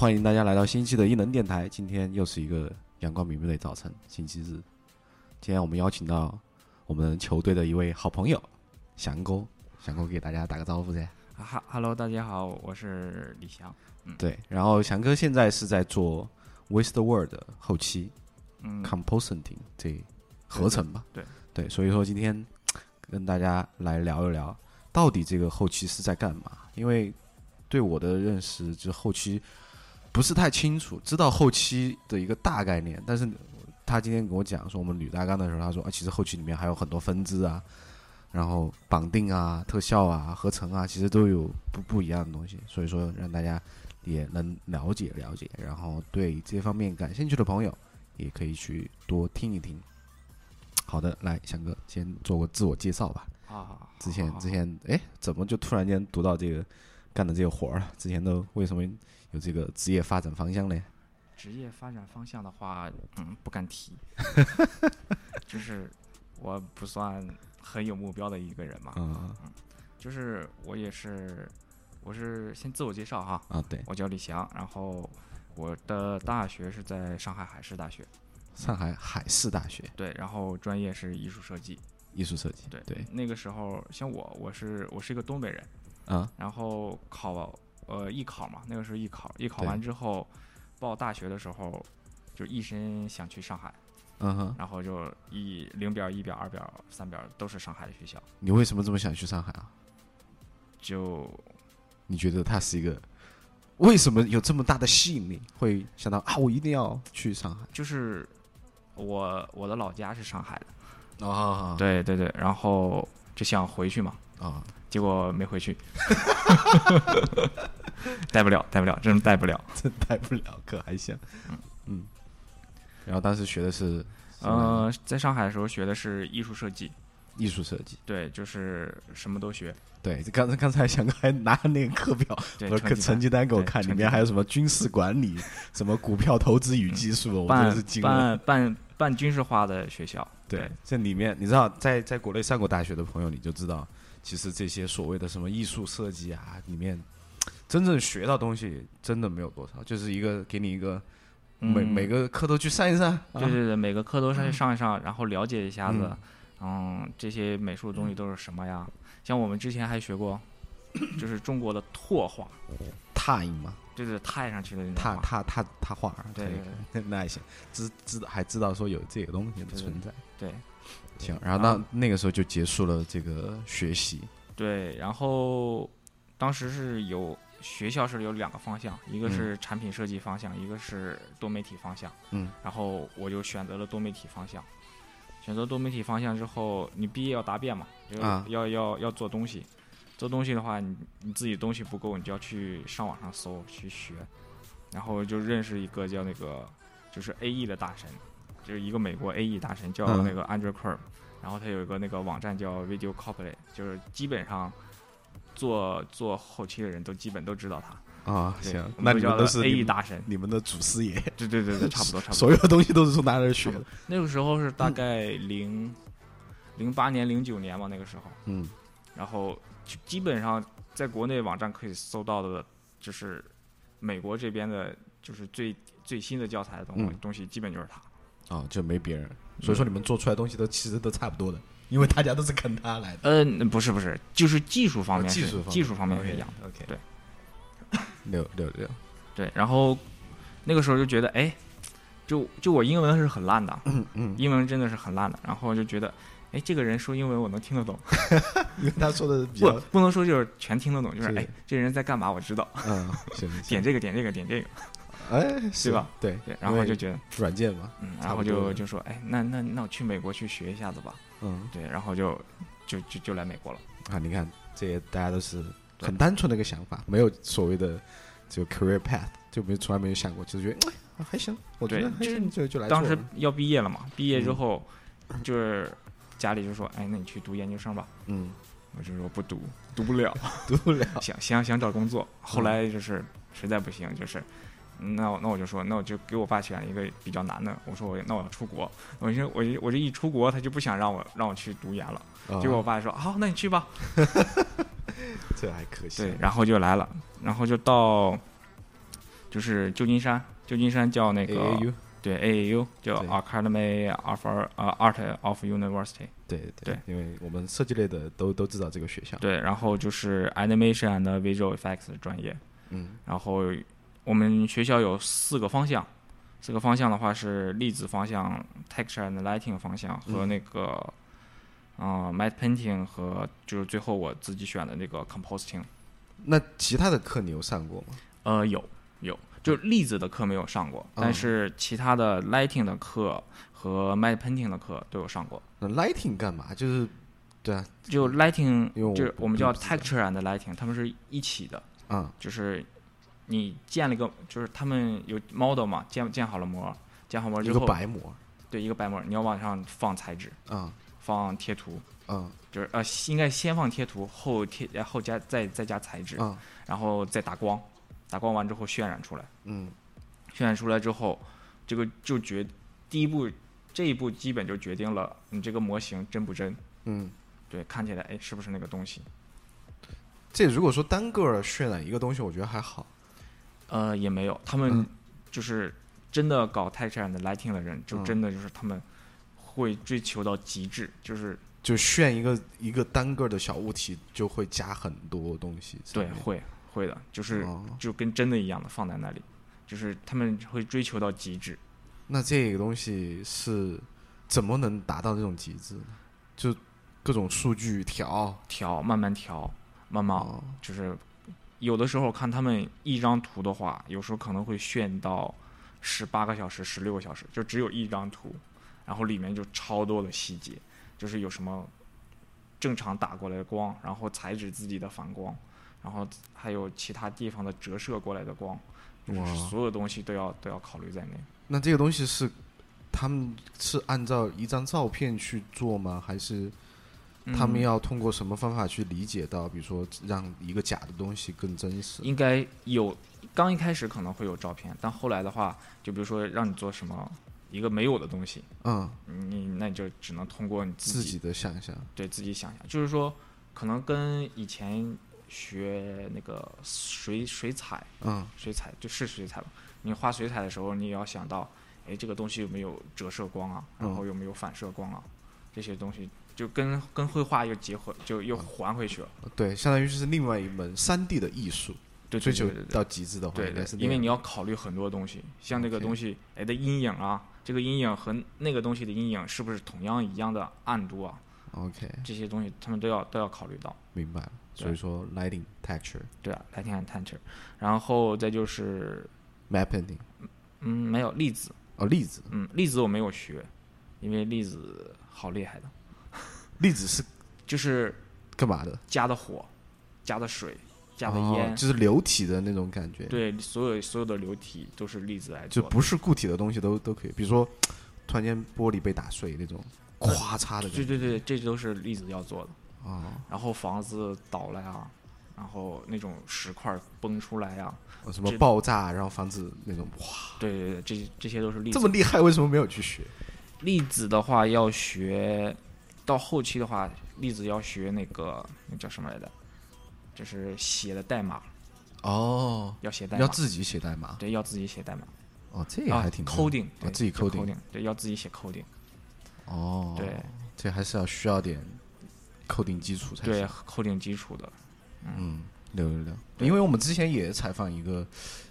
的，欢迎大家来到新一期的异能电台。今天又是一个阳光明媚的早晨，星期日。今天我们邀请到我们球队的一位好朋友翔哥，翔哥给大家打个招呼噻。哈，Hello，大家好，我是李翔。嗯，对，然后翔哥现在是在做 Waste Word 后期，嗯，compositing 这合成吧。对对，所以说今天跟大家来聊一聊，到底这个后期是在干嘛？因为对我的认识，就后期不是太清楚，知道后期的一个大概念，但是他今天跟我讲说，我们捋大纲的时候，他说啊，其实后期里面还有很多分支啊，然后绑定啊、特效啊、合成啊，其实都有不不一样的东西，所以说让大家也能了解了解，然后对这方面感兴趣的朋友也可以去多听一听。好的，来翔哥先做个自我介绍吧。啊，之前之前哎，怎么就突然间读到这个干的这个活儿了？之前都为什么有这个职业发展方向呢？职业发展方向的话，嗯，不敢提，就是我不算很有目标的一个人嘛，嗯就是我也是，我是先自我介绍哈，啊，对，我叫李翔，然后我的大学是在上海海事大学，上海海事大学。对，然后专业是艺术设计，艺术设计，对对。那个时候像我，我是我是一个东北人，啊然后考呃艺考嘛，那个时候艺考，艺考完之后报大学的时候，就一心想去上海，嗯哼，然后就一零表、一表、二表、三表都是上海的学校，你为什么这么想去上海啊？就你觉得它是一个为什么有这么大的吸引力？会想到啊，我一定要去上海？就是我我的老家是上海的，啊？对对对，然后就想回去嘛，啊，结果没回去，带不了，带不了，真带不了。真带不了，可还行。嗯，然后当时学的是呃，在上海的时候学的是艺术设计，艺术设计。对，就是什么都学。对，刚才刚才翔哥还拿那个课表对，我的成绩单给我看，里面还有什么军事管理、什么股票投资与技术，我真的是惊了。办办办军事化的学校，对，这里面你知道，在在国内上过大学的朋友，你就知道，其实这些所谓的什么艺术设计啊，里面真正学到东西真的没有多少，就是一个给你一个每、嗯每个课都去上一上。啊对对对，每个课都上去上一上，然后了解一下子，嗯，这些美术的东西都是什么呀？像我们之前还学过，就是中国的拓画，拓印嘛，就是拓上去的那种画。拓拓拓拓画，对 那还行，知知道还知道说有这个东西的对对存在。对行，然后那那个时候就结束了这个学习。对，然后当时是有学校是有两个方向，一个嗯是产品设计方向，一个是多媒体方向。嗯，然后我就选择了多媒体方向。选择多媒体方向之后，你毕业要答辩嘛，就啊要、要要做东西。做东西的话，你你自己东西不够，你就要去上网上搜去学。然后就认识一个叫那个就是 A E 的大神，就是一个美国 A E 大神叫嗯那个 Andrew Kerr，、然后他有一个那个网站叫 Video Copy，就是基本上做做后期的人都基本都知道他。啊，对行，那你们都是 AE 大神。你们的祖师爷，对对对对，差不多差不多。所有东西都是从他那儿学的。那个时候是大概零零八年、零九年嘛，那个时候，嗯，然后就基本上在国内网站可以搜到的，就是美国这边的，就是最最新的教材的东西，基本就是他。哦，就没别人，所以说你们做出来东西都其实都差不多的，因为大家都是跟他来的。嗯、不是不是，就是技术方面，哦技术方面技术方面是一样的。OK，对，六六六，对，然后那个时候就觉得，哎，就就我英文是很烂的，嗯嗯，英文真的是很烂的，然后就觉得，哎，这个人说英文我能听得懂，因为他说的 比不较，不能说就是全听得懂，就是是哎，这人在干嘛我知道，嗯，点这个点这个点这个，哎，是对吧？对对，然后就觉得，软件嘛，嗯，然后就就说，哎，那那那我去美国去学一下子吧，嗯。对，然后就就就就来美国了，啊，你看这些大家都是很单纯的一个想法，没有所谓的这个 career path，就没从来没有想过，就是觉得哎啊还行，我觉对得还行，就就来当时要毕业了嘛，毕业之嗯。后就是家里就说，哎，那你去读研究生吧，嗯，我就说不读，读不了，读不了，想想想找工作，后来就是实在不行，就是。那我那我就说，那我就给我爸选了一个比较难的。我说我那我要出国，我就我就我这一出国，他就不想让我让我去读研了。啊结果我爸说好，那你去吧。这还可惜，对，然后就来了，然后就到就是旧金山，旧金山叫那个 AAU，对 AAU 叫 Academy of 呃 Art of University，对对对因为我们设计类的都都知道这个学校。对，然后就是 Animation and Visual Effects 专业，嗯然后我们学校有四个方向，四个方向的话是粒子方向、Texture and Lighting 方向和嗯那个，呃 Matte Painting 和就是最后我自己选的那个 Compositing。那其他的课你有上过吗？呃，有有，就粒子的课没有上过，但嗯是其他的 Lighting 的课和 Matte Painting 的课都有上过。那 lighting 干嘛？就是对啊，就 Lighting 就是我们叫 Texture and Lighting，他们是一起的。啊就是你建了一个，就是他们有 model 嘛，建建好了模，建好模一个之后，白膜对一个白模，你要往上放材质，啊放贴图，嗯。就是呃应该先放贴图，后贴然后加再再加材质，嗯。然后再打光，打光完之后渲染出来，嗯。渲染出来之后，这个就决第一步这一步基本就决定了你这个模型真不真，嗯。对，看起来哎是不是那个东西，这如果说单个渲染一个东西，我觉得还好。呃也没有，他们嗯就是真的搞 texture and lighting 的人，就嗯真的就是他们会追求到极致，就是就炫一个一个单个的小物体，就会加很多东西。对会会的，就是哦就跟真的一样的放在那里，就是他们会追求到极致。那这个东西是怎么能达到这种极致呢？就各种数据调，调慢慢调，慢慢哦就是有的时候看他们一张图的话，有时候可能会炫到十八个小时、十六个小时，就只有一张图，然后里面就超多的细节，就是有什么正常打过来的光，然后材质自己的反光，然后还有其他地方的折射过来的光，就是所有东西都要都要考虑在内。那这个东西是他们是按照一张照片去做吗？还是他们嗯要通过什么方法去理解到，比如说让一个假的东西更真实？应该有，刚一开始可能会有照片，但后来的话，就比如说让你做什么一个没有的东西，嗯，你那你就只能通过你自己自己的想象。对自己想象，就是说可能跟以前学那个水水彩，嗯。水彩就是水彩吧，你画水彩的时候，你也要想到，哎，这个东西有没有折射光啊，然后有没有反射光啊，这些东西就跟跟绘画又结合，就又还回去了。对，相当于是另外一门三 D 的艺术，对追求到极致的话，对因为你要考虑很多东西，像那个东西，哎的阴影啊，这个阴影和那个东西的阴影是不是同样一样的暗度啊？OK 这些东西他们都要都要考虑到。明白了。所以说 lighting texture 对啊，lighting and texture，然后再就是 map painting 嗯，没有粒子，哦，粒子嗯，粒子我没有学，因为粒子好厉害的，粒子是就是干嘛的？加的火，加的水，加的哦烟，就是流体的那种感觉。对，所有所有的流体都是粒子来就。不是固体的东西都都可以，比如说突然间玻璃被打碎那种，咵嚓的。对对对，这都是粒子要做的。哦，然后房子倒了呀，然后那种石块崩出来呀，哦什么爆炸，然后房子那种哇，对对对，这这些都是粒子。这么厉害，为什么没有去学？粒子的话要学，到后期的话，粒子要学那个那叫什么来着？就是写的代码，哦，要写代码，要自己写代码。对，要自己写代码。哦，这个啊还挺，coding，啊，对自己叫 coding。coding，对，要自己写 coding，哦，对，这还是要需要点 coding 基础才对行。，coding 基础的，嗯，六六六。对因为我们之前也采访一个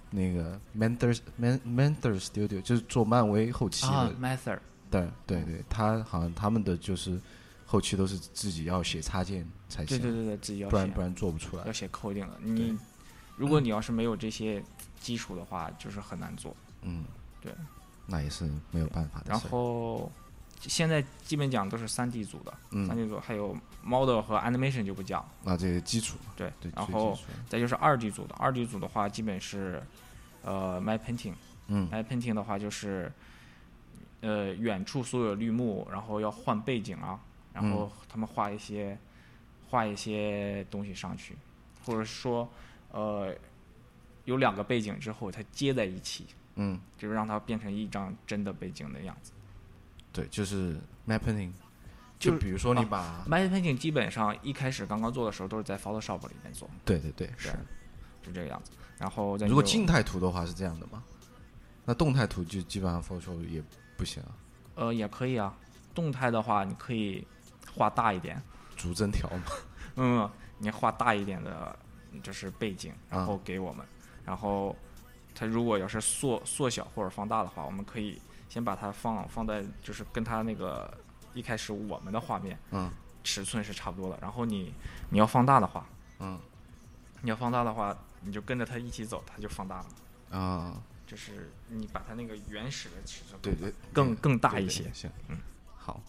那个 Mentor Mentor Studio，就是做漫威后期的啊，method，对对对，他好像他们的就是后期都是自己要写插件才行，对对对对，自己要写不然不然做不出来要。写 coding 了。你如果你要是没有这些基础的话，就是很难做。嗯，对，那也是没有办法的然。后现在基本讲都是三 D 组的，三嗯，D 组还有 model 和 animation 就不讲。那这些基础，对，对，然后再就是二 D 组的，二 D 组的话基本是呃 my painting，嗯 my painting 的话就是呃远处所有绿幕，然后要换背景啊，然嗯后他们画一些画一些东西上去，或者说呃有两个背景之后它接在一起，嗯，就是让它变成一张真的背景的样子。对，就是 map painting，就就比如说你啊把，My painting 基本上一开始刚刚做的时候都是在 Photoshop 里面做，对对对，是对，就这个样子。然后如果静态图的话是这样的吗？那动态图就基本上 Photoshop 也不行啊，呃也可以啊，动态的话你可以画大一点，逐帧调嘛。嗯，你画大一点的，就是背景，然啊后给我们，然后它如果要是缩缩小或者放大的话，我们可以先把它放放在就是跟它那个一开始我们的画面嗯。尺寸是差不多的，然后你你要放大的话，嗯。你要放大的话，你就跟着它一起走，它就放大了。啊，就是你把它那个原始的尺寸对对，更更大一些。行，嗯，好。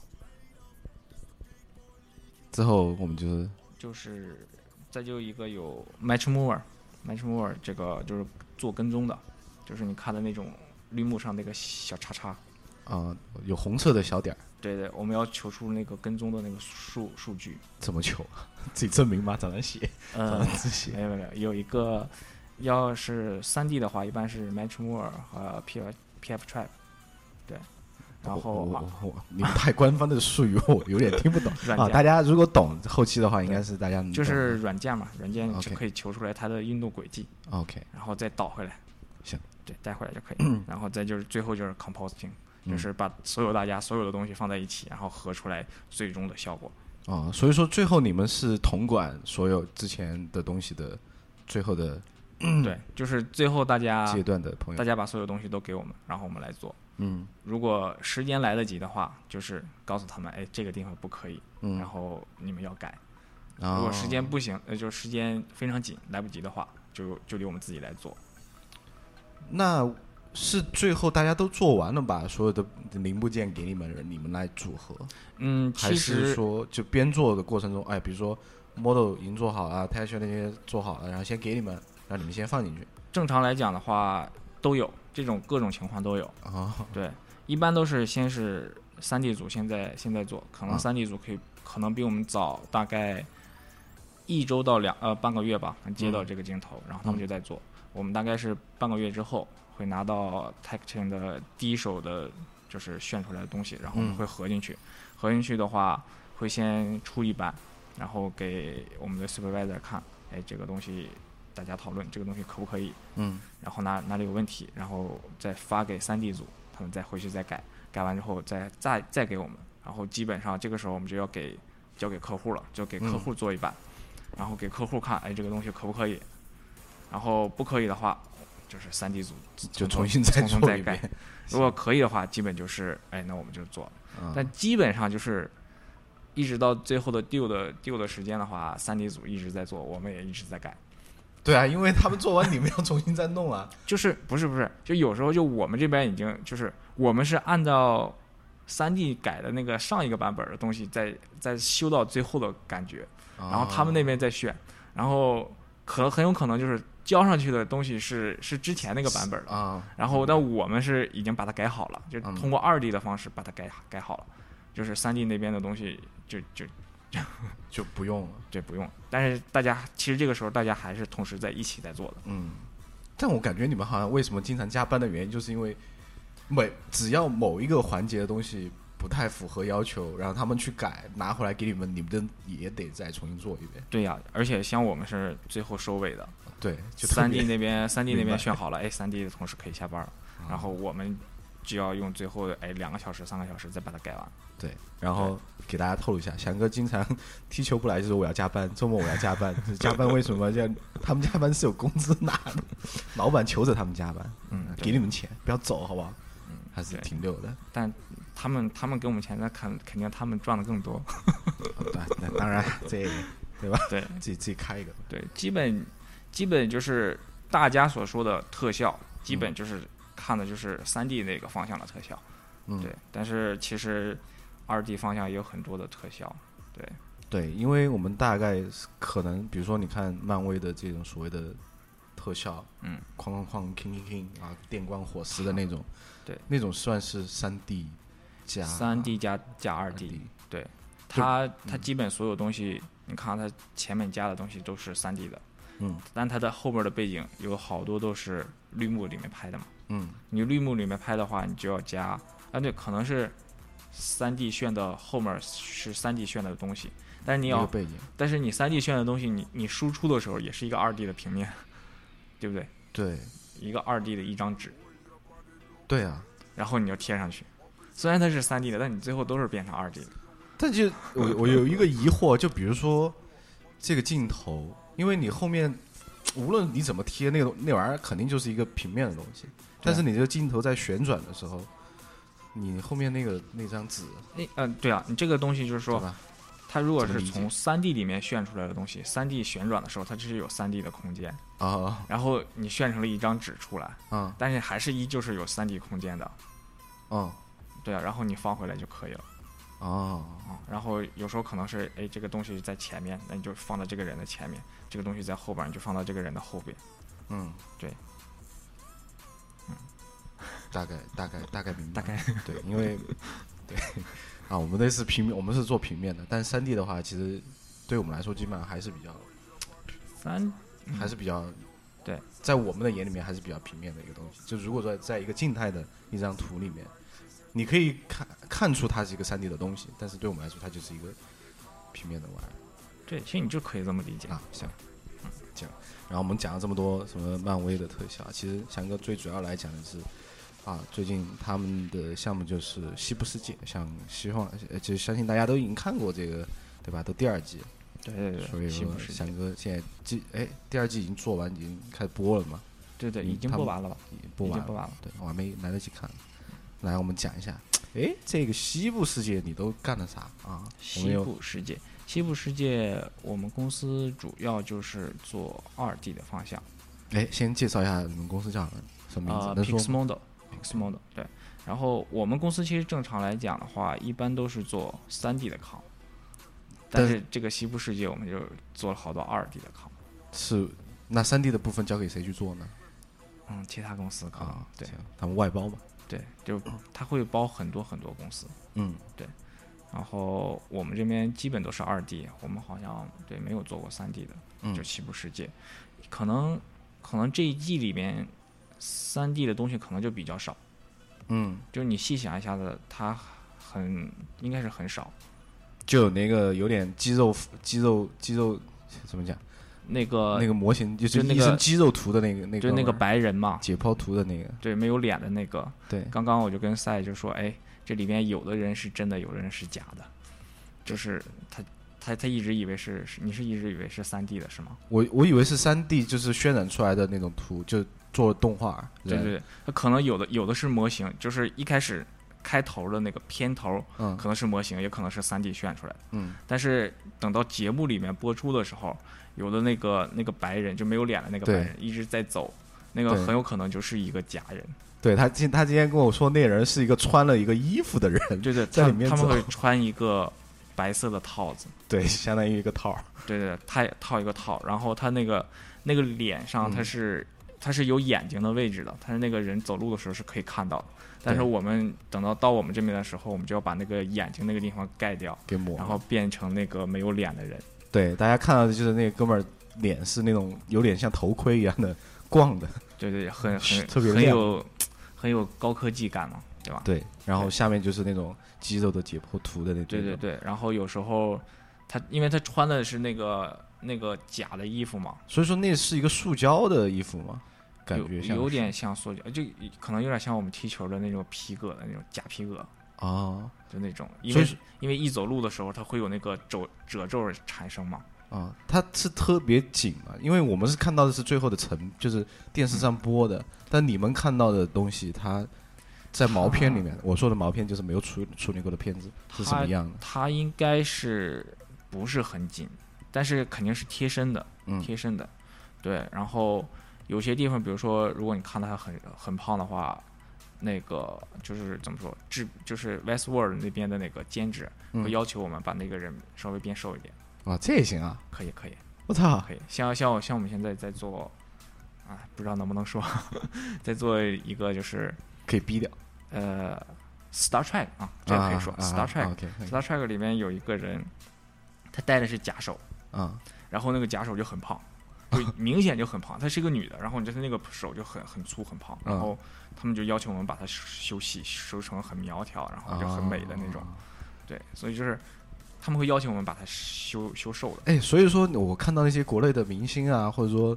之后我们就是就是再就一个有 Match Mover，Match Mover 这个就是做跟踪的，就是你看的那种绿幕上那个小叉叉，啊、有红色的小点儿，对对，我们要求出那个跟踪的那个数数据。怎么求？自己证明吗？找人写，找呃人，自写。没有没有，有一个要是三 D 的话，一般是 Match Mover 和 P F P F Trap，对，然后我啊我我你们太官方的术语，我有点听不懂 啊。大家如果懂后期的话，应该是大家就是软件嘛，软件就可以求出来它的运动轨迹。OK，然后再导回来。行，对，带回来就可以。然后再就是最后就是 composting，嗯就是把所有大家所有的东西放在一起，然后合出来最终的效果。哦，所以说最后你们是统管所有之前的东西的最后的对，就是最后大家阶段的朋友，大家把所有东西都给我们，然后我们来做。嗯。如果时间来得及的话，就是告诉他们，哎，这个地方不可以，嗯，然后你们要改。如果时间不行，呃，就是时间非常紧，来不及的话，就就得我们自己来做。那是最后大家都做完了，吧？所有的零部件给你们，你们来组合，嗯，还其实是说就边做的过程中，哎，比如说 model 已经做好了 t e x t 那些做好了，然后先给你们，让你们先放进去？正常来讲的话都有这种各种情况都有。啊，对，一般都是先是三 D 组现在现在做，可能啊三 D 组可以可能比我们早大概一周到两呃半个月吧，接到嗯这个镜头，然后他们嗯就在做。我们大概是半个月之后会拿到 Tecton 的第一手的，就是炫出来的东西，然后我们嗯会合进去。合进去的话，会先出一版，然后给我们的 supervisor 看，哎，这个东西大家讨论，这个东西可不可以？嗯然后哪哪里有问题，然后再发给三 D 组，他们再回去再改，改完之后再再再给我们，然后基本上这个时候我们就要给交给客户了，就给客嗯户做一版，然后给客户看，哎，这个东西可不可以？然后不可以的话，就是三 D 组 就重新再重新再改做一遍。如果可以的话，基本就是哎，那我们就做。嗯但基本上就是一直到最后的 due 的 due 的时间的话，三 D 组一直在做，我们也一直在改。对啊，因为他们做完，你们要重新再弄啊。就是不是不是，就有时候就我们这边已经就是我们是按照三 D 改的那个上一个版本的东西再再修到最后的感觉，然后他们那边再选，然后可很有可能就是交上去的东西是是之前那个版本的，啊，然后但我们是已经把它改好了，就嗯通过二 D 的方式把它改改好了，就是三 D 那边的东西就就 就不用了。这不用，但是大家其实这个时候大家还是同时在一起在做的。嗯，但我感觉你们好像为什么经常加班的原因，就是因为每只要某一个环节的东西不太符合要求，然后他们去改，拿回来给你们，你们的也得再重新做一遍。对呀、而且像我们是最后收尾的，对，就三别 D 那边三 D 那边选好了，哎，三 D 的同事可以下班了，然后我们就要用最后的哎两个小时、三个小时再把它改完。对，然后给大家透露一下，翔哥经常 踢球不来，就说我要加班，周末我要加班。加班为什么？这样他们加班是有工资拿的，老板求着他们加班，嗯，给你们钱，不要走，好不好？嗯还是挺溜的。但他们他们给我们钱，那肯肯定他们赚的更多。对，那当然这 对吧？对自己自己开一个。对，基本基本就是大家所说的特效，基本就是看的就是三 D 那个方向的特效。嗯，对，但是其实二 D 方向也有很多的特效。对，对，因为我们大概是可能，比如说你看漫威的这种所谓的特效，嗯，哐哐哐，king king king 啊，电光火石的那种，对，那种算是三 D 加三 D 加加二 2D D，对，它它基本所有东西，你看它前面加的东西都是三 D 的，嗯。但它的后边的背景有好多都是绿幕里面拍的嘛。嗯你绿幕里面拍的话，你就要加，啊对，可能是三 D 炫的后面是三 D 炫的东西，但是你要，背景，但是你三 D 炫的东西，你你输出的时候也是一个二 D 的平面，对不对？对一个二 D 的一张纸，对啊，然后你要贴上去。虽然它是三 D 的，但你最后都是变成二 D 的。但就我我有一个疑惑，就比如说这个镜头，因为你后面无论你怎么贴那个那玩意儿，肯定就是一个平面的东西。但是你这个镜头在旋转的时候，你后面那个那张纸，那，嗯、对啊，你这个东西就是说，它如果是从三 D 里面炫出来的东西，三 D 旋转的时候，它就是有三 D 的空间，啊。然后你炫成了一张纸出来，啊但是还是依旧是有三 D 空间的，啊对啊，然后你放回来就可以了啊！啊。然后有时候可能是，哎，这个东西在前面，那你就放到这个人的前面；这个东西在后边，你就放到这个人的后边。嗯，对，大概大概大概明白，大概对，因为 对啊，我们那是平面，我们是做平面的，但三 D 的话，其实对我们来说，基本上还是比较三还是比较对，在我们的眼里面还是比较平面的一个东西。就如果说在一个静态的一张图里面，你可以看看出它是一个三 D 的东西，但是对我们来说，它就是一个平面的玩意儿。对，其实你就可以这么理解。啊，行，嗯，行。然后我们讲了这么多什么漫威的特效，其实翔哥最主要来讲的是，啊，最近他们的项目就是《西部世界》，像希望，呃，就相信大家都已经看过这个，对吧？都第二季，对对对，所以说西部世界翔哥现在季，哎，第二季已经做完，已经开始播了嘛？对对，嗯已经播完了吧？已经播完了。对我还没来得及看。来，我们讲一下，哎，这个西部世界你都干了啥啊？西部世界，西部世界，我们公司主要就是做二 D 的方向。哎，先介绍一下你们公司叫什么名字？呃能说吗？，Pixmodo，Pixmodo，对。然后我们公司其实正常来讲的话，一般都是做三 D 的抗，但但是这个西部世界我们就做了好多二 D 的抗。是那三 D 的部分交给谁去做呢？嗯，其他公司啊，对，他们外包嘛。对，就他会包很多很多公司。嗯，对然后我们这边基本都是二 D，我们好像对没有做过三 D 的，嗯就西部世界，可能可能这一季里面三 D 的东西可能就比较少，嗯，就是你细想一下子，它很应该是很少。就有那个有点肌肉肌肉肌肉怎么讲？那个那个模型就是那个一身肌肉图的那个那个，就那个白人嘛，解剖图的那个，对，没有脸的那个。对，刚刚我就跟赛就说，哎，这里面有的人是真的，有的人是假的，就是他他他一直以为是是你是一直以为是三 D 的是吗？我我以为是三 D 就是渲染出来的那种图，就做动画。对对，对，它可能有的有的是模型，就是一开始开头的那个片头嗯可能是模型，也可能是三 D 渲出来的。嗯，但是等到节目里面播出的时候，有的那个那个白人就没有脸的那个白人一直在走，那个很有可能就是一个假人。对他今他今天跟我说，那人是一个穿了一个衣服的人，对对，在里面他他们会穿一个白色的套子，对，相当于一个套儿。对对，他套一个套，然后他那个那个脸上嗯他是、他是有眼睛的位置的，他是那个人走路的时候是可以看到的。但是我们等到到我们这边的时候，我们就要把那个眼睛那个地方盖掉，给抹，然后变成那个没有脸的人。对大家看到的就是那个哥们儿脸是那种有点像头盔一样的逛的，对对，很很特别很有很有高科技感嘛，对吧？对，然后下面就是那种肌肉的解剖图的那种，对对对，然后有时候他因为他穿的是那个那个假的衣服嘛，所以说那是一个塑胶的衣服嘛？感觉像有点像塑胶，就可能有点像我们踢球的那种皮革的那种假皮革，啊就那种，因为因为一走路的时候它会有那个褶褶皱产生嘛。啊，它是特别紧嘛，因为我们是看到的是最后的成，就是电视上播的，但你们看到的东西，它在毛片里面，我说的毛片就是没有处处理过的片子是什么样的？它应该是不是很紧，但是肯定是贴身的，嗯贴身的，对。然后有些地方，比如说，如果你看到他很很胖的话，那个就是怎么说，制就是 Westworld 那边的那个监制嗯。会要求我们把那个人稍微变瘦一点，啊，这也行啊！可以可以我操，可以。像像我像我们现在在做，啊，不知道能不能说，在做一个就是可以逼掉。呃 Star Trek 啊，这个可以说、啊 Star Trek、OK Star Trek 里面有一个人，他戴的是假手，啊。然后那个假手就很胖，就明显就很胖。她是一个女的，然后你就是那个手就很很粗很胖，嗯然后他们就要求我们把她修细，修成很苗条，然后就很美的那种。啊对，所以就是他们会邀请我们把她修修瘦的。哎，所以说我看到那些国内的明星啊，或者说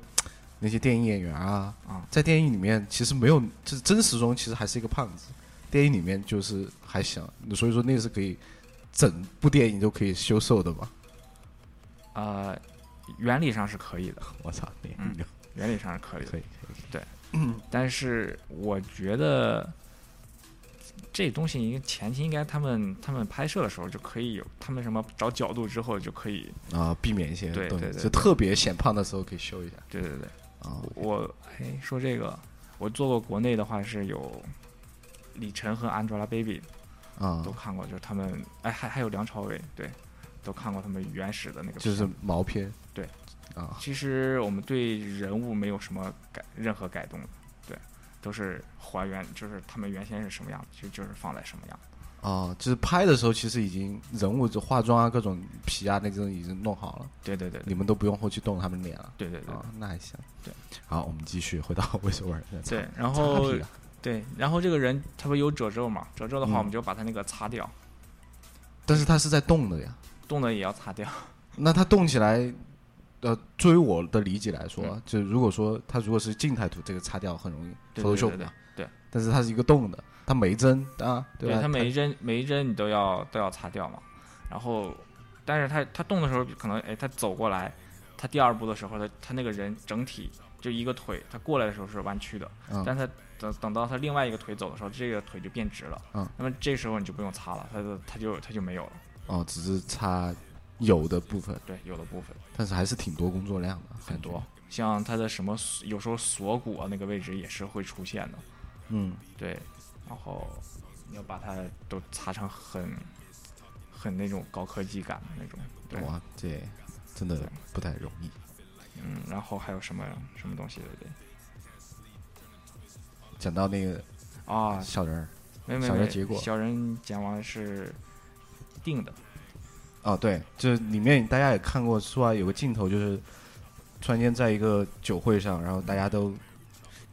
那些电影演员啊，啊在电影里面其实没有，就是真实中其实还是一个胖子，电影里面就是还行，所以说那是可以整部电影都可以修瘦的嘛。呃，原理上是可以的，我操，那嗯原理上是可以的。可以可以，对。但是我觉得这东西应该前期应该他们他们拍摄的时候就可以有，他们什么找角度之后就可以，啊，避免一些对对对。就特别显胖的时候可以修一下。对对对。啊。我哎说这个，我做过国内的话是有李晨和 Angelababy 啊。都，看过，就是他们哎还还有梁朝伟对，都看过他们原始的那个。就是毛片。对，啊，其实我们对人物没有什么改任何改动，对，都是还原，就是他们原先是什么样子，就就是放在什么样。哦，就是拍的时候其实已经人物就化妆啊、各种皮啊那种已经弄好了，对对对对你们都不用后期动他们脸了。对对对啊，那还行。对，好，我们继续回到魏首尔。对，然后啊对，然后这个人他不有褶皱嘛？褶皱的话，嗯我们就把他那个擦掉，但是它是在动的呀。动的也要擦掉。那它动起来，呃，作为我的理解来说，嗯就如果说它如果是静态图，这个擦掉很容易对对对 Photoshop 对嘛。对但是它是一个动的，它每一帧啊，对吧？它每一帧每一帧你都要都要擦掉嘛。然后，但是它它动的时候，可能哎，它走过来，它第二步的时候，它它那个人整体就一个腿，它过来的时候是弯曲的，嗯但它等等到它另外一个腿走的时候，这个腿就变直了。嗯，那么这时候你就不用擦了，它就他就它就没有了。哦，只是擦有的部分，对，有的部分但是还是挺多工作量的，很多，像他的什么有时候锁骨啊那个位置也是会出现的。嗯，对，然后你要把它都擦成很很那种高科技感的那种。对，哇，这真的不太容易。嗯，然后还有什么什么东西对不对？讲到那个啊，小人儿，没没没，小人结果小人讲完是定的，哦，对，就是里面大家也看过，出来有个镜头，就是突然间在一个酒会上，然后大家都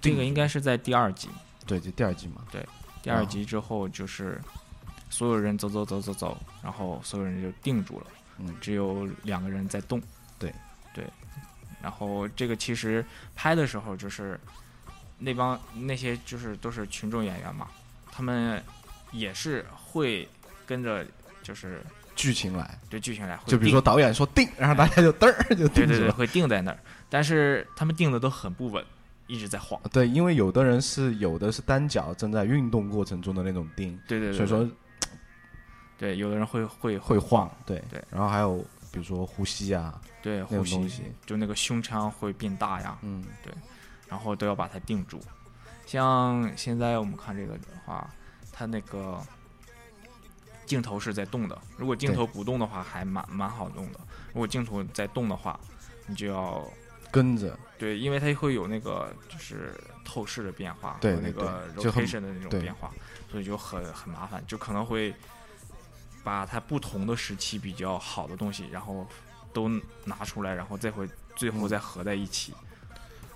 这个应该是在第二集，对，就第二集嘛，对第二集之后就是所有人走走走走走，然后所有人就定住了，嗯只有两个人在动。对。对，然后这个其实拍的时候就是那帮那些就是都是群众演员嘛，他们也是会跟着就是剧情来，对剧情来，就比如说导演说定，然后大家就嘚儿就对对对定住。会定在那儿，但是他们定的都很不稳，一直在晃。对，因为有的人是有的是单脚正在运动过程中的那种定，对对对，所以说对。有的人会会会晃，对。对。然后还有比如说呼吸啊，对呼吸就那个胸腔会变大呀，嗯。对。然后都要把它定住。像现在我们看这个的话，它那个镜头是在动的，如果镜头不动的话，还蛮蛮好弄的。如果镜头在动的话，你就要跟着，对，因为它会有那个就是透视的变化，对那个 rotation 的那种变化，所以就很很麻烦，就可能会把它不同的时期比较好的东西，然后都拿出来，然后再会最后嗯再合在一起。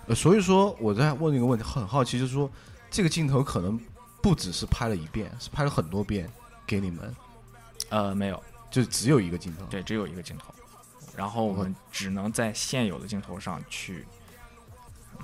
呃，所以说我在问一个问题，很好奇，就是说这个镜头可能不只是拍了一遍，是拍了很多遍给你们，呃，没有，就只有一个镜头。对，只有一个镜头，然后我们只能在现有的镜头上去。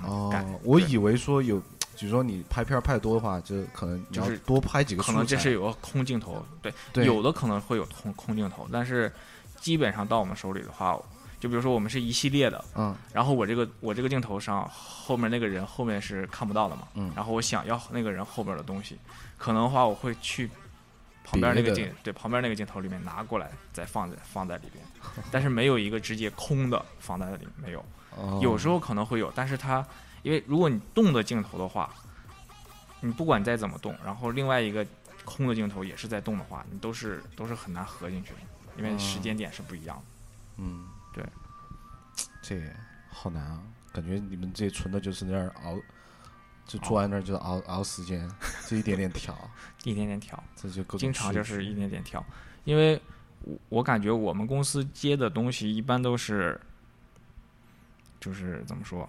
嗯改哦，我以为说有，比如说你拍片儿拍多的话，就可能就是多拍几个。可能这是有个空镜头，对，对有的可能会有空空镜头，但是基本上到我们手里的话，就比如说我们是一系列的，嗯然后我这个我这个镜头上后面那个人后面是看不到的嘛，嗯然后我想要那个人后边的东西，可能的话我会去旁边那个镜对旁边那个镜头里面拿过来再放在放在里边，但是没有一个直接空的放在那里没有，哦。有时候可能会有，但是它因为如果你动的镜头的话，你不管再怎么动，然后另外一个空的镜头也是在动的话，你都是都是很难合进去的，因为时间点是不一样的。嗯，对，这好难啊，感觉你们这纯的就是那儿熬，就坐在那儿就熬熬时间，就一点点调，一点点调，这就经常就是一点点调，因为我我感觉我们公司接的东西一般都是，就是怎么说，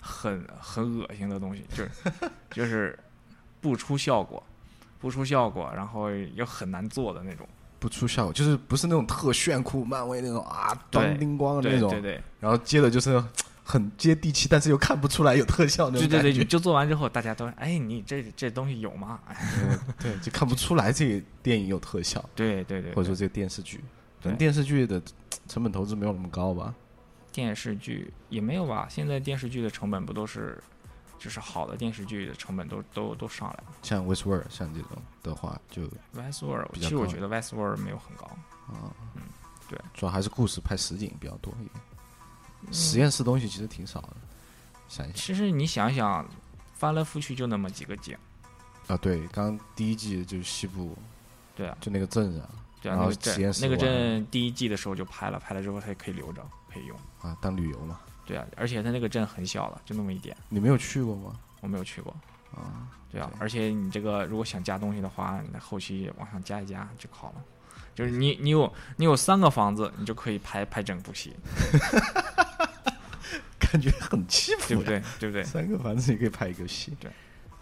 很很恶心的东西，就是就是不出效果，不出效果，然后又很难做的那种。不出效果，就是不是那种特炫酷漫威那种啊，当对叮咣的那种，对对。对然后接的就是很接地气，但是又看不出来有特效那对对对，种感觉。就做完之后，大家都哎，你这这东西有吗？哎，对，就看不出来这个电影有特效，对对对，或者说这个电视剧，可能电视剧的成本投资没有那么高吧。电视剧也没有吧？现在电视剧的成本不都是，就是好的电视剧的成本都都都上来了。像 Westworld 像这种的话，就 Westworld，其实我觉得 Westworld 没有很高。啊，嗯对主要还是故事拍实景比较多一点，嗯实验室东西其实挺少的。想一想其实你想想，翻来覆去就那么几个景，啊，对，刚刚第一季就是西部，对啊，就那个镇上对啊，然后那个镇那个镇第一季的时候就拍了，拍了之后它也可以留着，可以用。啊，当旅游嘛。对啊，而且它那个镇很小了，就那么一点，你没有去过吗？我没有去过。啊，对啊对，而且你这个如果想加东西的话，你后期往上加一加就好了。就是你 你有你有三个房子，你就可以拍拍整部戏，感觉很欺负，对不？对？对不对？三个房子你可以拍一个戏。对。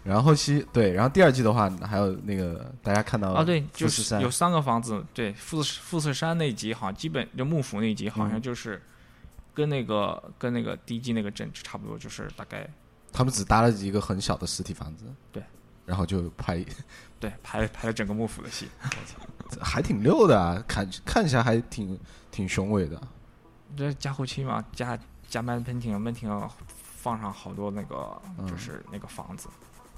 然后后期对，然后第二季的话，还有那个大家看到啊，对，富就是有三个房子，对，富士富士山那集好像基本就幕府那集好像嗯就是跟那个、跟那个第一季那个镇差不多，就是大概他们只搭了一个很小的实体房子，对，然后就拍，对拍拍了整个幕府的戏。还挺溜的啊，看看起来还挺挺雄伟的。这加后期嘛，加加慢喷挺闷挺放上好多那个嗯就是那个房子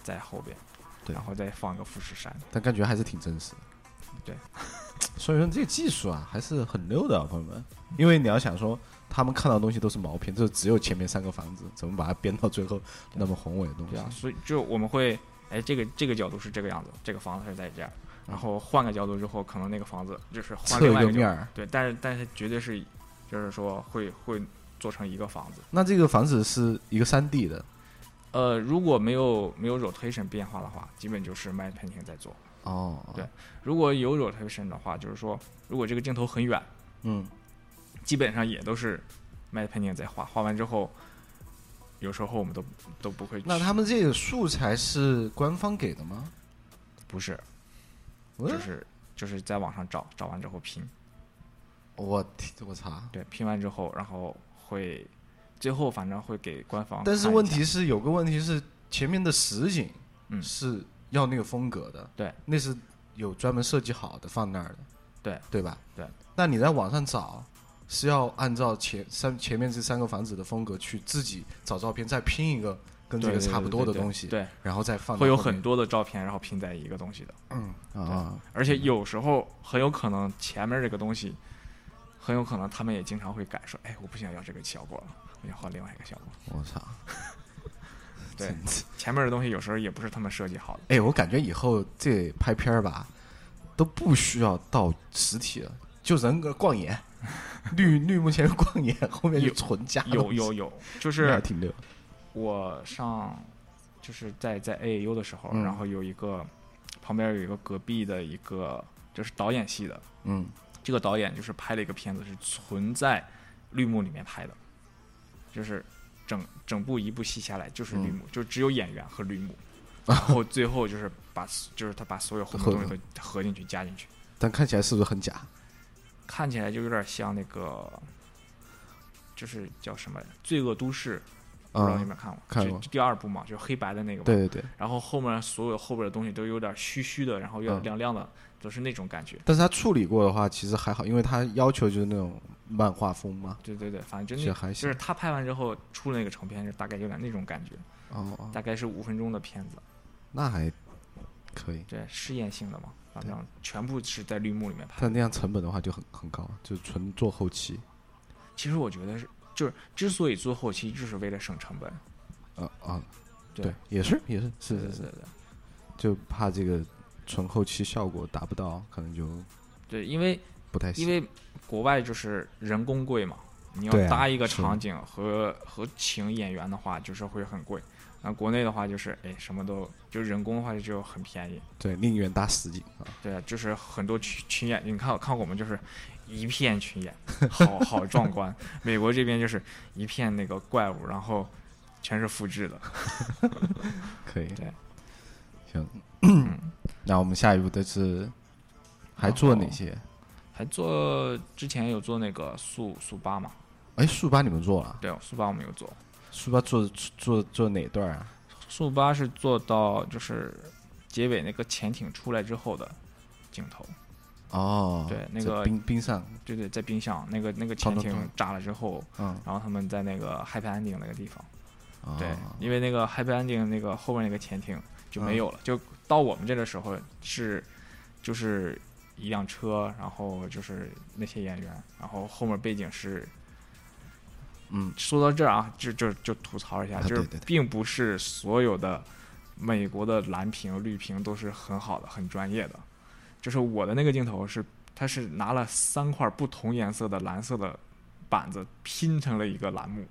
在后边，对然后再放一个富士山。但感觉还是挺真实的。对，所以说这个技术啊还是很溜的、啊，朋友们。因为你要想说，他们看到的东西都是毛片，就只有前面三个房子，怎么把它编到最后那么宏伟的东西？对啊，所以就我们会，哎，这个这个角度是这个样子，这个房子是在这样，然后换个角度之后，可能那个房子就是换侧。一个面儿。对，但是但是绝对是，就是说会会做成一个房子。那这个房子是一个三 D 的呃，如果没有没有 rotation 变化的话，基本就是 Matte Painting 在做。哦，对如果有 rotation 的话，就是说如果这个镜头很远，嗯，基本上也都是 Matte Painting 在画，画完之后，有时候我们都都不会。那他们这个素材是官方给的吗？不是，嗯就是就是在网上找，找完之后拼。我天，我操！对，拼完之后，然后会最后反正会给官方。但是问题是有个问题是前面的实景嗯是要那个风格的，对，那是有专门设计好的放那儿的，对对吧？对。那你在网上找是要按照前三前面这三个房子的风格去自己找照片，再拼一个跟这个差不多的东西，对，然后再放后会有很多的照片，然后拼在一个东西的。嗯啊，而且有时候很有可能前面这个东西，很有可能他们也经常会改，说，哎，我不想要这个效果了，我想换另外一个效果。我操！对前面的东西有时候也不是他们设计好的。哎，我感觉以后这拍片儿吧，都不需要到实体了，就人个逛眼，绿绿幕前逛眼，后面就有纯加有有有，就是挺溜。我上就是在在 AAU 的时候，嗯然后有一个旁边有一个隔壁的一个就是导演系的，嗯，这个导演就是拍了一个片子，是存在绿幕里面拍的，就是整整部一部戏下来就是绿幕，就只有演员和绿幕，然后最后就是把就是他把所有后面东西都合进去加进去，但看起来是不是很假？看起来就有点像那个，就是叫什么《罪恶都市》，不知道你有没有看过？看过。第二部嘛，就是黑白的那个嘛。对对对，然后后面所有后边的东西都有点虚虚的，然后有点嗯。亮亮的，都是那种感觉。但是他处理过的话，其实还好，因为他要求就是那种漫画风嘛，对对对，反正就那这还行就是。他拍完之后出了那个成片，就大概有点那种感觉，哦哦，大概是五分钟的片子，那还可以。对，试验性的嘛，反正全部是在绿幕里面拍。但那样成本的话就很很高，就纯做后期。其实我觉得是，就是之所以做后期，就是为了省成本。啊啊，对对，也是也是是是是，对对对对就怕这个纯后期效果达不到，可能就对，因为不太行。因为国外就是人工贵嘛，你要搭一个场景和和请演员的话，就是会很贵。那国内的话就是，哎，什么都就人工的话就很便宜。对，宁愿搭实景啊。对啊，就是很多群群演，你看看我们就是一片群演，好好壮观。美国这边就是一片那个怪物，然后全是复制的。可以。对，行。那我们下一步的是还做哪些？还做之前有做那个速速八嘛，哎，速八你们做了？对，速八我们有做，速八做做做哪段啊？速八是做到就是结尾那个潜艇出来之后的镜头。哦，对那个冰冰上，对对，在冰上那个那个潜艇炸了之后，嗯，然后他们在那个 Happy Ending 那个地方，哦对，因为那个 Happy Ending 那个后面那个潜艇就嗯没有了，就到我们这个时候是就是一辆车，然后就是那些演员，然后后面背景是嗯，说到这儿啊，就就就吐槽一下，就是并不是所有的美国的蓝屏、绿屏都是很好的、很专业的。就是我的那个镜头是，它是拿了三块不同颜色的蓝色的板子拼成了一个栏目。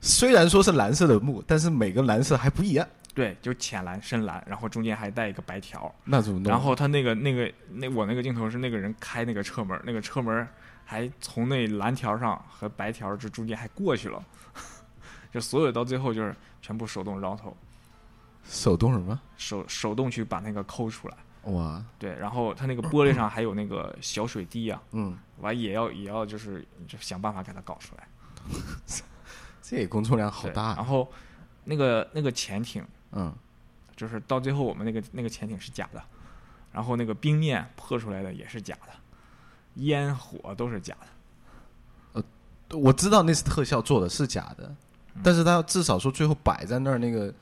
虽然说是蓝色的幕，但是每个蓝色还不一样，对，就浅蓝、深蓝，然后中间还带一个白条。那怎么弄？然后他那个那个那我那个镜头是那个人开那个车门，那个车门还从那蓝条上和白条这中间还过去了，就所有到最后就是全部手动绕头，手动什么？手手动去把那个抠出来。哇，对，然后他那个玻璃上还有那个小水滴啊，嗯，完也要也要就是就想办法给它搞出来。这工作量好大啊。然后那个那个潜艇，嗯，就是到最后我们那个那个潜艇是假的，然后那个冰面破出来的也是假的，烟火都是假的。呃我知道那是特效做的，是假的，嗯。但是它至少说最后摆在那儿那个，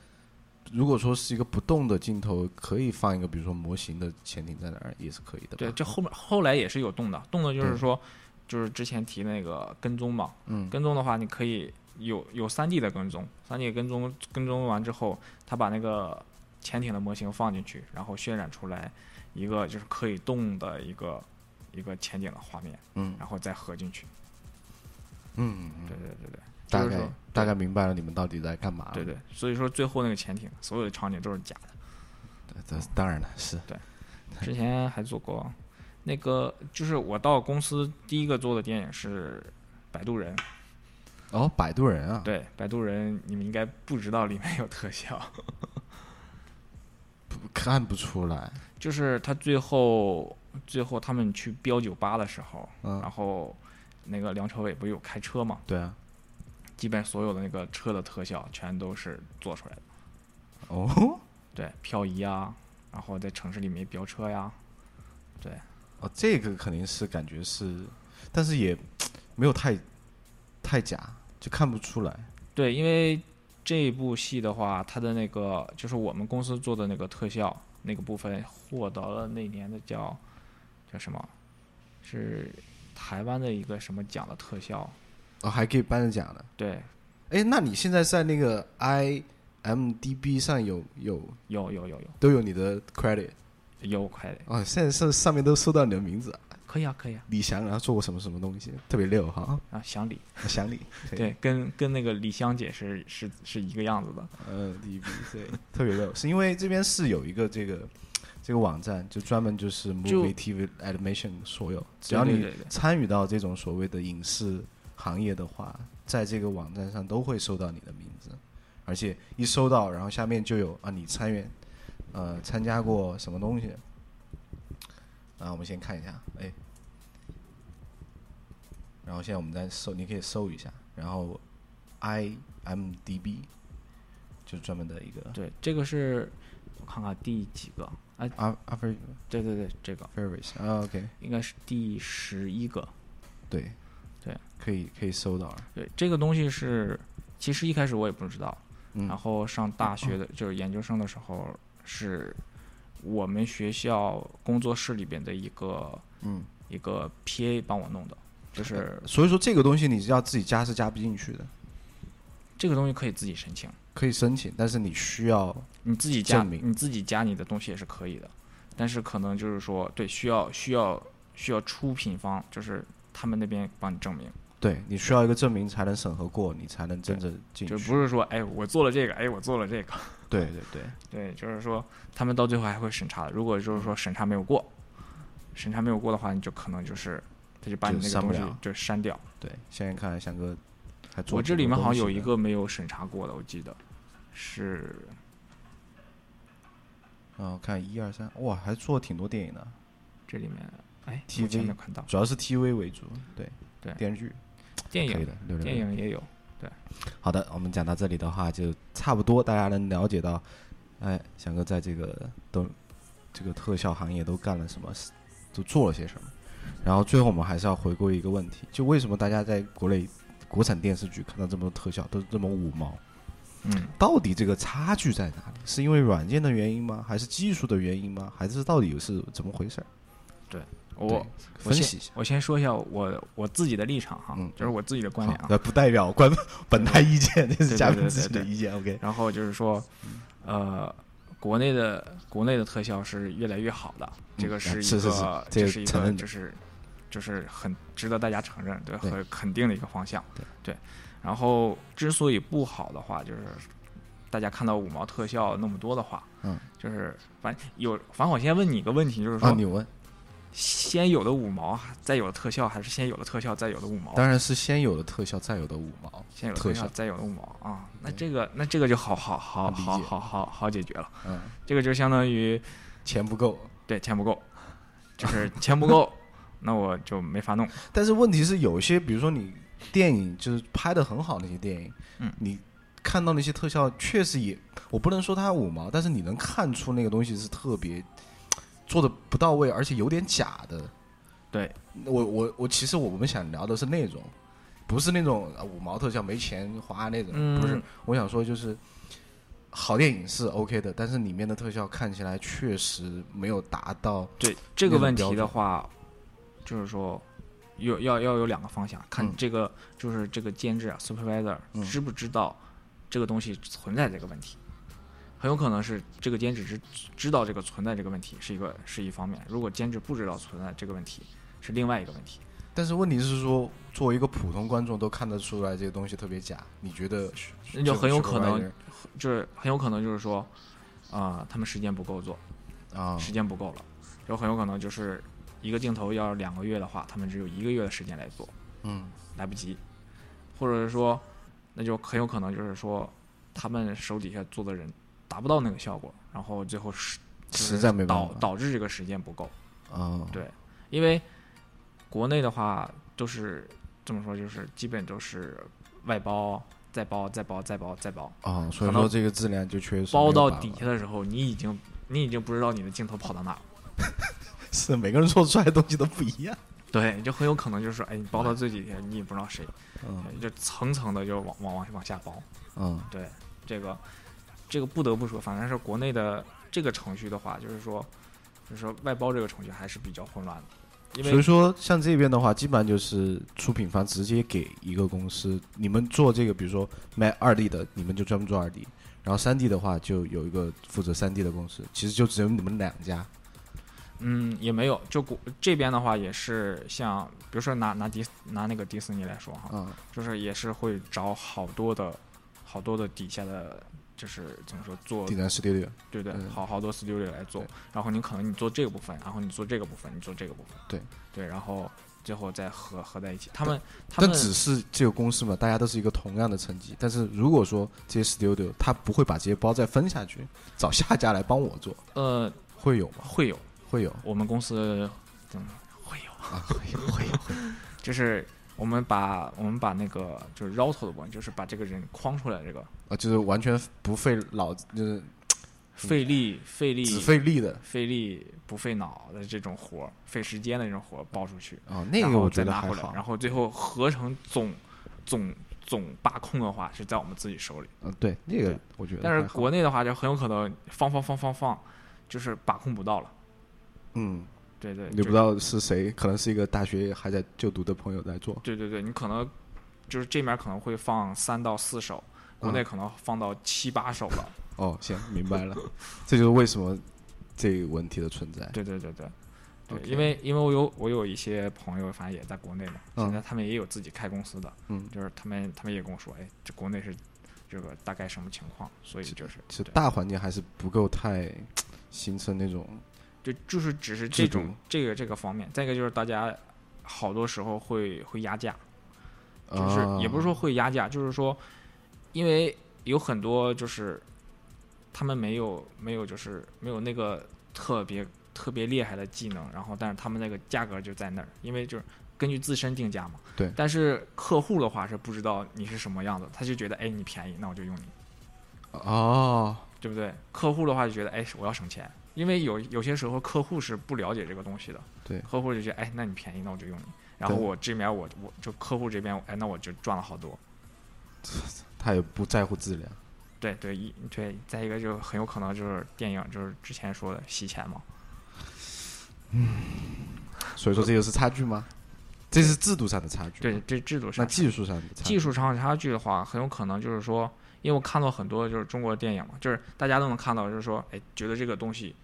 如果说是一个不动的镜头，可以放一个比如说模型的潜艇在那儿也是可以的。对，这后面后来也是有动的，动的就是说，就是之前提那个跟踪嘛，嗯。跟踪的话你可以有有三 D 的跟踪，三 D 跟踪跟踪完之后，他把那个潜艇的模型放进去，然后渲染出来一个就是可以动的一个一个潜艇的画面，嗯然后再合进去。嗯，嗯对对对对，大概就是大概明白了你们到底在干嘛。对对，所以说最后那个潜艇所有的场景都是假的。对，这当然了，是对 之前还做过那个，就是我到公司第一个做的电影是《摆渡人》。哦，摆渡人啊，对，《摆渡人》你们应该不知道里面有特效，看不出来。就是他最后最后他们去飙酒吧的时候，嗯。然后那个梁朝伟不是有开车嘛，对啊，基本所有的那个车的特效全都是做出来的。哦 对，漂移啊，然后在城市里面飙车呀，对，哦，这个肯定是感觉是，但是也没有太太假，就看不出来。对，因为这部戏的话，它的那个就是我们公司做的那个特效那个部分，获得了那年的叫叫什么？是台湾的一个什么奖的特效？哦，还可以颁着奖的。对，哎，那你现在在那个 IMDB 上有有有有有有都有你的 credit 有 credit，哦，现在上上面都搜到你的名字，可以啊可以啊。李翔，然后做过什么什么东西，特别溜哈。啊，想李，想你，可以，对，跟跟那个李湘姐是是是一个样子的。呃，DB 对，特别溜，是因为这边是有一个这个这个网站，就专门就是 movie、TV、animation 所有，只要你参与到这种所谓的影视行业的话，在这个网站上都会收到你的名字，而且一收到，然后下面就有啊，你参与呃参加过什么东西。啊，我们先看一下，哎，然后现在我们再搜，你可以搜一下，然后 IMDB 就是专门的一个对，这个是我看看第几个？啊，阿阿菲对对对，这个 Ferris 啊，OK，应该是第十一个。对对，可以可以搜到了，对，这个东西是，其实一开始我也不知道，嗯然后上大学的就是研究生的时候，是我们学校工作室里边的一个嗯，一个 PA 帮我弄的，就是所以说这个东西你要自己加是加不进去的，这个东西可以自己申请，可以申请，但是你需要你自己加证明你自己加你的东西也是可以的，但是可能就是说，对，需要需要需要出品方，就是他们那边帮你证明，对你需要一个证明才能审核过，你才能真正进去。就不是说，哎，我做了这个，哎，我做了这个，对对对，对，就是说他们到最后还会审查的。如果就是说审查没有过，审查没有过的话，你就可能就是他就把你那个东西就删掉。对，现在看来翔哥还做我这里面好像有一个没有审查过的，我记得是啊，我看一二三，哇，还做了挺多电影的。这里面哎 TV 没看到。主要是 TV 为主，对对电视剧电影电。影也有，好的，我们讲到这里的话，就差不多大家能了解到，哎，翔哥在这个都这个特效行业都干了什么，都做了些什么。然后最后我们还是要回归一个问题，就为什么大家在国内国产电视剧看到这么多特效都是这么五毛？嗯，到底这个差距在哪里？是因为软件的原因吗？还是技术的原因吗？还是到底是怎么回事儿？对我先分析一下。我先说一下我我自己的立场哈，嗯就是我自己的观点啊。呃不代表官 本台意见，这是对嘉宾自己的意见。OK，然后就是说，呃，国内的国内的特效是越来越好的，这个嗯是一个这是一个就是就是很值得大家承认，对，对和肯定的一个方向，对然后之所以不好的话，就是大家看到五毛特效那么多的话，嗯，就是反有，反正我先问你一个问题，就是说，啊，你问，先有的五毛，再有的特效，还是先有的特效，再有的五毛？当然是先有的特效，再有的五毛。先有的特效，再有的五毛啊，那这个那这个就好好好好好好好解决了。嗯，这个就相当于钱不够。对钱不够，就是钱不够，那我就没法弄。但是问题是，有些比如说你电影就是拍的很好那些电影，嗯你看到那些特效确实也，我不能说它五毛，但是你能看出那个东西是特别做的不到位，而且有点假的。对，我我我其实我们想聊的是那种，不是那种啊五毛特效没钱花那种，嗯不是。我想说就是。好电影是 OK 的，但是里面的特效看起来确实没有达到对这个问题的话，就是说有要要有两个方向，看嗯这个、就是这个监制啊 supervisor 嗯知不知道这个东西存在这个问题。很有可能是这个监制知知道这个存在这个问题是一个是一方面，如果监制不知道存在这个问题是另外一个问题。但是问题是说，作为一个普通观众都看得出来这个东西特别假，你觉得是？那就很有可能就是很有可能就是说，啊、他们时间不够做，啊，时间不够了，就很有可能就是一个镜头要两个月的话，他们只有一个月的时间来做，嗯来不及，或者是说，那就很有可能就是说，他们手底下做的人达不到那个效果，然后最后实实在没办导法导致这个时间不够。啊，对，因为国内的话都是这么说，就是基本都是外包、再包、再包、再包、再包，啊，所以说这个质量就确实包到底下的时候，你已经你已经不知道你的镜头跑到哪了。是每个人做出来的东西都不一样。对，就很有可能就是，哎，你包到最底下，你也不知道谁，嗯就层层的就往往往往下包。嗯对，这个这个不得不说，反正是国内的这个程序的话，就是说，就是说外包这个程序还是比较混乱的，因为所以说像这边的话，基本上就是出品方直接给一个公司，你们做这个，比如说卖二 D 的，你们就专门做二 D，然后三 D 的话就有一个负责三 D 的公司，其实就只有你们两家。嗯也没有，就国这边的话也是像，比如说拿拿迪拿那个迪士尼来说哈，嗯就是也是会找好多的好多的底下的。就是怎么说做低端 studio，，对对，嗯好好多 studio 来做，然后你可能你做这个部分，然后你做这个部分，你做这个部分，对对，然后最后再合合在一起。他们他但们只是这个公司嘛，大家都是一个同样的层级。但是如果说这些 studio 他不会把这些包再分下去，找下家来帮我做，呃会有吗？会有，会有我们公司嗯会有，啊，会有会有会有。就是我们把我们把那个就是绕头的部分，就是把这个人框出来，这个啊，就是完全不费脑子，就是费力费力只费力的费力不费脑的这种活儿，费时间的这种活儿包出去，啊，那个我觉得还好。然后最后合成总总总把控的话是在我们自己手里。嗯，对，那个我觉得但是国内的话，就很有可能放放放放放，就是把控不到了。嗯，对对，你不知道是谁，可能是一个大学还在就读的朋友在做。对对对，你可能就是这面可能会放三到四首，国内可能放到七八首了。哦，行，明白了，这就是为什么这个问题的存在。对对对对。对因为因为我有我有一些朋友，反正也在国内嘛，嗯现在他们也有自己开公司的，嗯，就是他们他们也跟我说，哎，这国内是这个大概什么情况，所以就是对其实大环境还是不够太 形成那种就就是只是这种这个这个方面，再一个就是大家好多时候会会压价，就是啊也不是说会压价，就是说，因为有很多就是他们没有没有就是没有那个特别特别厉害的技能，然后但是他们那个价格就在那儿，因为就是根据自身定价嘛。对但是客户的话是不知道你是什么样子，他就觉得哎你便宜，那我就用你，哦，对不对？客户的话就觉得哎我要省钱，因为有有些时候客户是不了解这个东西的，对客户就觉得哎那你便宜，那我就用你，然后我这边我我就客户这边哎那我就赚了好多。他也不在乎质量。对对一对，再一个就很有可能就是电影就是之前说的洗钱嘛，嗯所以说这就是差距吗？这是制度上的差距。对，，这制度上那上技术上的差距。技术上的差距的话，很有可能就是说，因为我看到很多就是中国的电影嘛，就是大家都能看到，就是说，哎，觉得这个东西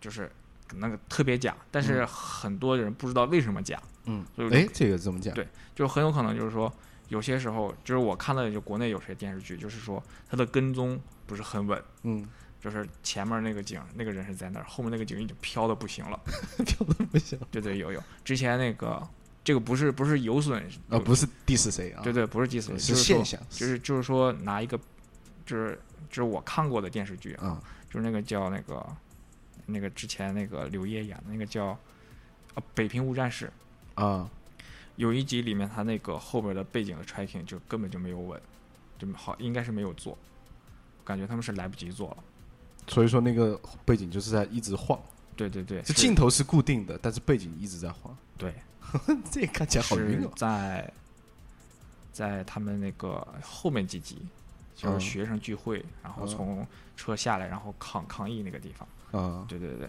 就是那个特别假，但是很多人不知道为什么假，嗯所以，哎，这个怎么讲？对就很有可能就是说，有些时候就是我看到的就国内有些电视剧，就是说它的跟踪不是很稳。嗯，就是前面那个景，那个人是在那儿，后面那个景已经飘的不行了。飘的不行对对，有有。之前那个，这个不是不是有损呃，不是 diss 谁啊？对对，不是祭祀，是就是现象。就是就是说拿一个，就是就是我看过的电视剧啊，啊。就是那个叫那个那个之前那个刘烨演的那个叫啊《北平无战事》，啊，有一集里面他那个后边的背景的 tracking 就根本就没有稳，就好应该是没有做，感觉他们是来不及做了。所以说那个背景就是在一直晃，对对对，这镜头是固定的，但是背景一直在晃，对 这看起来好晕是哦。在在他们那个后面几集，就是嗯。学生聚会，然后嗯。从车下来，然后抗抗议那个地方。啊对对对，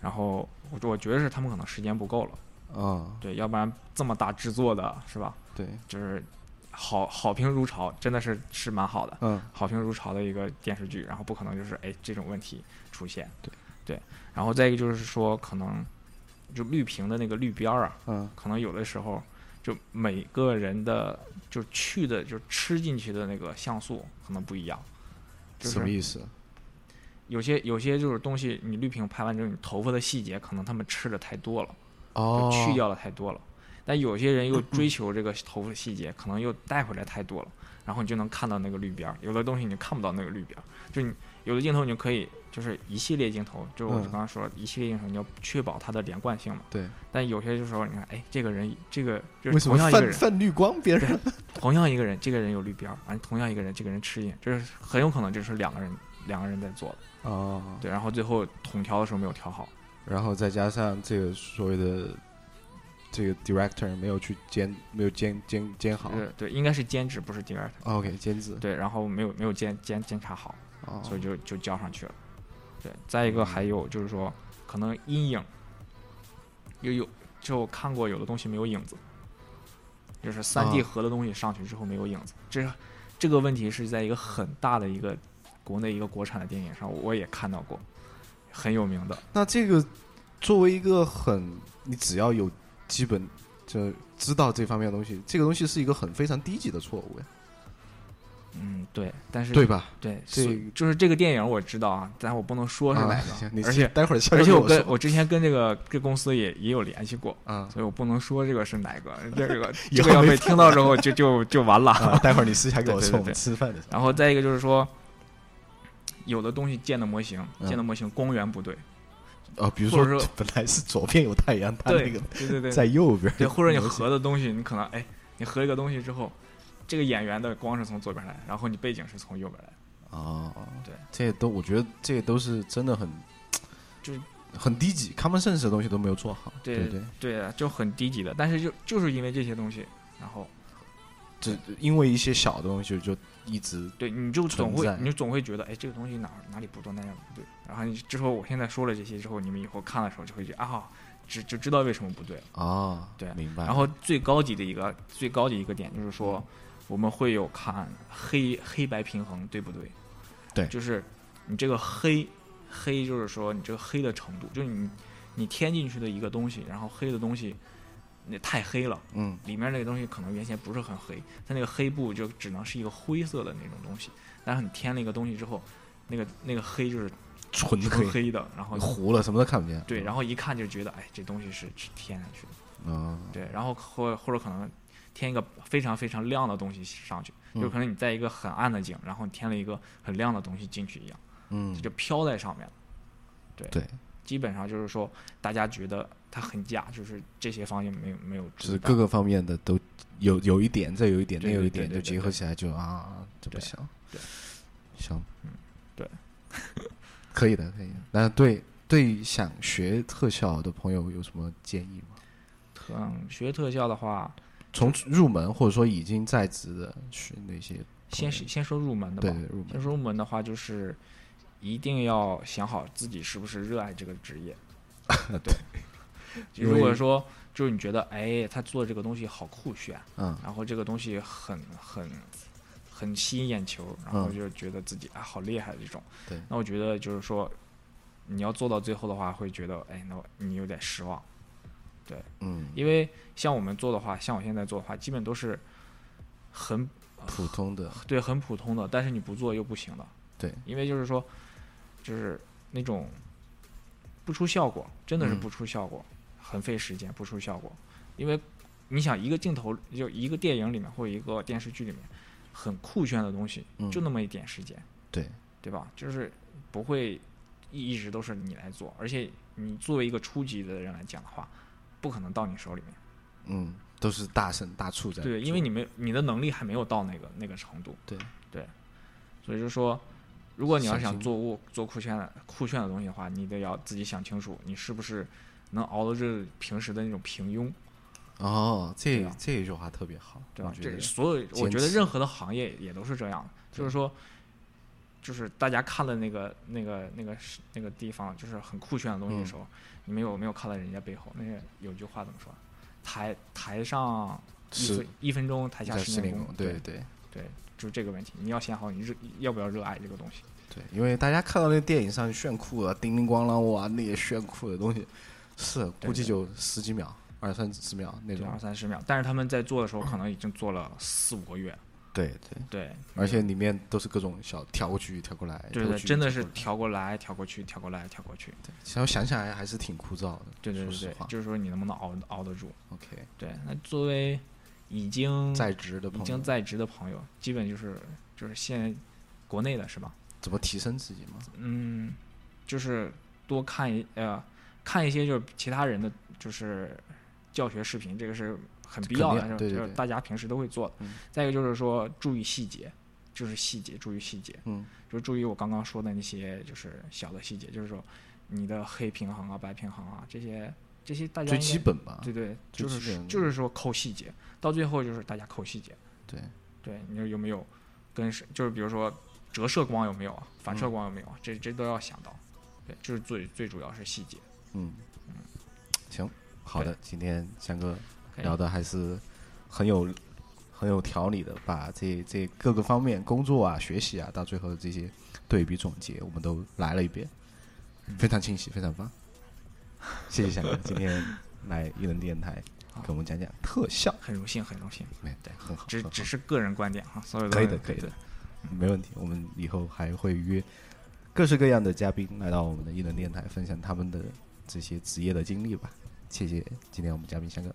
然后我我觉得是他们可能时间不够了，啊，对，要不然这么大制作的是吧？对，就是好好评如潮，真的是是蛮好的，嗯。好评如潮的一个电视剧，然后不可能就是哎这种问题出现，对。对，然后再一个就是说可能就绿屏的那个绿边儿啊，嗯可能有的时候就每个人的就去的就吃进去的那个像素可能不一样，就是什么意思？有些有些就是东西你绿屏拍完之后，你头发的细节可能他们吃的太多了。哦就，去掉了太多了。但有些人又追求这个头发细节，可能又带回来太多了，然后你就能看到那个绿边儿。有的东西你看不到那个绿边儿，就你有的镜头你就可以，就是一系列镜头，就是我嗯刚刚说一系列镜头，你要确保它的连贯性嘛。对，但有些就是说你看，哎，这个人这个就为什么是同样一个人，泛泛绿光别人？同样一个人，这个人有绿边儿，完同样一个人，这个人吃进，这是很有可能就是两个人两个人在做的，哦，对，然后最后统调的时候没有调好。然后再加上这个所谓的这个 director 没有去监，没有监监监好。对对，应该是监制，不是 director。OK，监制。对，然后没有没有监监监察好，哦，所以就就交上去了。对，再一个还有就是说，可能阴影有有就看过有的东西没有影子，就是三 D 啊。合的东西上去之后没有影子，这是这个问题是在一个很大的一个国内一个国产的电影上我也看到过，很有名的。那这个作为一个很，你只要有基本就知道这方面的东西，这个东西是一个很非常低级的错误呀，嗯，对，但是对吧？对，这所以就是这个电影我知道啊，但我不能说是哪啊个，而且待会儿而且我跟我我之前跟这个这公司也也有联系过，啊所以我不能说这个是哪个，这个以这个要被听到之后就就就完了。啊，待会儿你私下 给我们吃饭的时候。然后再一个就是说，有的东西建的模型，嗯建的模型光源不对，哦，比如说本来是左边有太阳，它那对个对对对在右边。对，或者你合的东西，你可能哎，你合一个东西之后，这个演员的光是从左边来，然后你背景是从右边来，哦，对，这些都我觉得这些都是真的很，就是很低级，common sense 的东西都没有做好。对对对，就很低级的，但是就就是因为这些东西，然后这因为一些小的东西就一直对，你就总会，你就总会觉得，哎，这个东西哪哪里不对，那样不对。然后你之后，我现在说了这些之后，你们以后看的时候就会觉得啊，只就知道为什么不对了。啊，对明白。然后最高级的一个最高级一个点就是说，我们会有看黑黑白平衡对不对？对就是你这个黑黑，就是说你这个黑的程度，就是你你添进去的一个东西，然后黑的东西那太黑了，嗯里面那个东西可能原先不是很黑，它那个黑布就只能是一个灰色的那种东西，但是你添了一个东西之后，那个那个黑就是纯黑纯黑的，然后糊了，什么都看不见。对，然后一看就觉得，哎，这东西是是添上去的。啊，对，然后或或者可能添一个非常非常亮的东西上去，就嗯可能你在一个很暗的景，然后你添了一个很亮的东西进去一样，嗯这，就飘在上面了。对，基本上就是说大家觉得它很假，就是这些方面没有没有各个方面的都有有一点，这有一点，那有一点，就结合起来就啊，这不对行。对行，嗯对，可以的，可以。那对对想学特效的朋友有什么建议吗？嗯，学特效的话，从入门或者说已经在职的是那些，先是先说入门的吧。对对入门先说入门的话，就是一定要想好自己是不是热爱这个职业。对，如果说就是你觉得，哎，他做这个东西好酷炫，嗯然后这个东西很很很吸引眼球，然后嗯就觉得自己啊好厉害这种。对那我觉得就是说，你要做到最后的话，会觉得哎，那你有点失望。嗯因为像我们做的话，像我现在做的话，基本都是很普通的，对很普通的，但是你不做又不行了。对，因为就是说，就是那种不出效果，真的是嗯不出效果，很费时间，不出效果。因为你想一个镜头，就一个电影里面或者一个电视剧里面，很酷炫的东西，嗯就那么一点时间，对，对吧？就是不会一一直都是你来做，而且你作为一个初级的人来讲的话，不可能到你手里面。嗯，都是大神大畜在对，因为你没你的能力还没有到那个那个程度。对对，所以就说，如果你要想做物做酷炫的酷炫的东西的话，你得要自己想清楚，你是不是能熬得住平时的那种平庸，哦，这这一句话特别好，对吧所有我觉得任何的行业也都是这样，就是说。就是大家看了那个、那个、那个、那个地方，就是很酷炫的东西的时候，你们有没有看到人家背后。那个有句话怎么说？台台上一分一分钟，台下十十年功。对对对，就是这个问题，你要想好你热要不要热爱这个东西。对，因为大家看到那电影上炫酷的，叮叮咣啷哇，那些炫酷的东西，是估计就十几秒、二三十秒那，种二。三十秒，但是他们在做的时候，可能已经做了四五个月。对对，对，而且里面都是各种小调过去、调过来，对对，跳过去真的是调过来、调过去、调过来、调过去。对，其实想想来还是挺枯燥的。对对对就是说你能不能熬熬得住？OK，对，那作为已经在职的已朋友经在职的朋友，基本就是就是现在国内的是吧？怎么提升自己嘛？嗯，就是多看一呃看一些就是其他人的就是教学视频，这个是很必要的，对对对就是大家平时都会做的。嗯再一个就是说注意细节，就是细节，注意细节，嗯就是注意我刚刚说的那些就是小的细节，就是说你的黑平衡啊、白平衡啊这些这些大家最基本吧。对对，就是就是说抠细节，到最后就是大家抠细节。对，对你说有没有跟是就是比如说折射光有没有啊，反射嗯光有没有啊，这这都要想到。对，就是最最主要是细节。嗯嗯，行，好的，今天翔哥聊的还是很有很有条理的，把这这各个方面工作啊、学习啊，到最后的这些对比总结，我们都来了一遍，非常清晰，非常棒。谢谢翔哥今天来一人电台 好给我们讲讲特效，很荣幸，很荣幸。没对，很好，只好只是个人观点哈，所有的可以的可以的没问题。我们以后还会约各式各样的嘉宾来到我们的艺人电台，分享他们的这些职业的经历吧。谢谢今天我们嘉宾翔哥。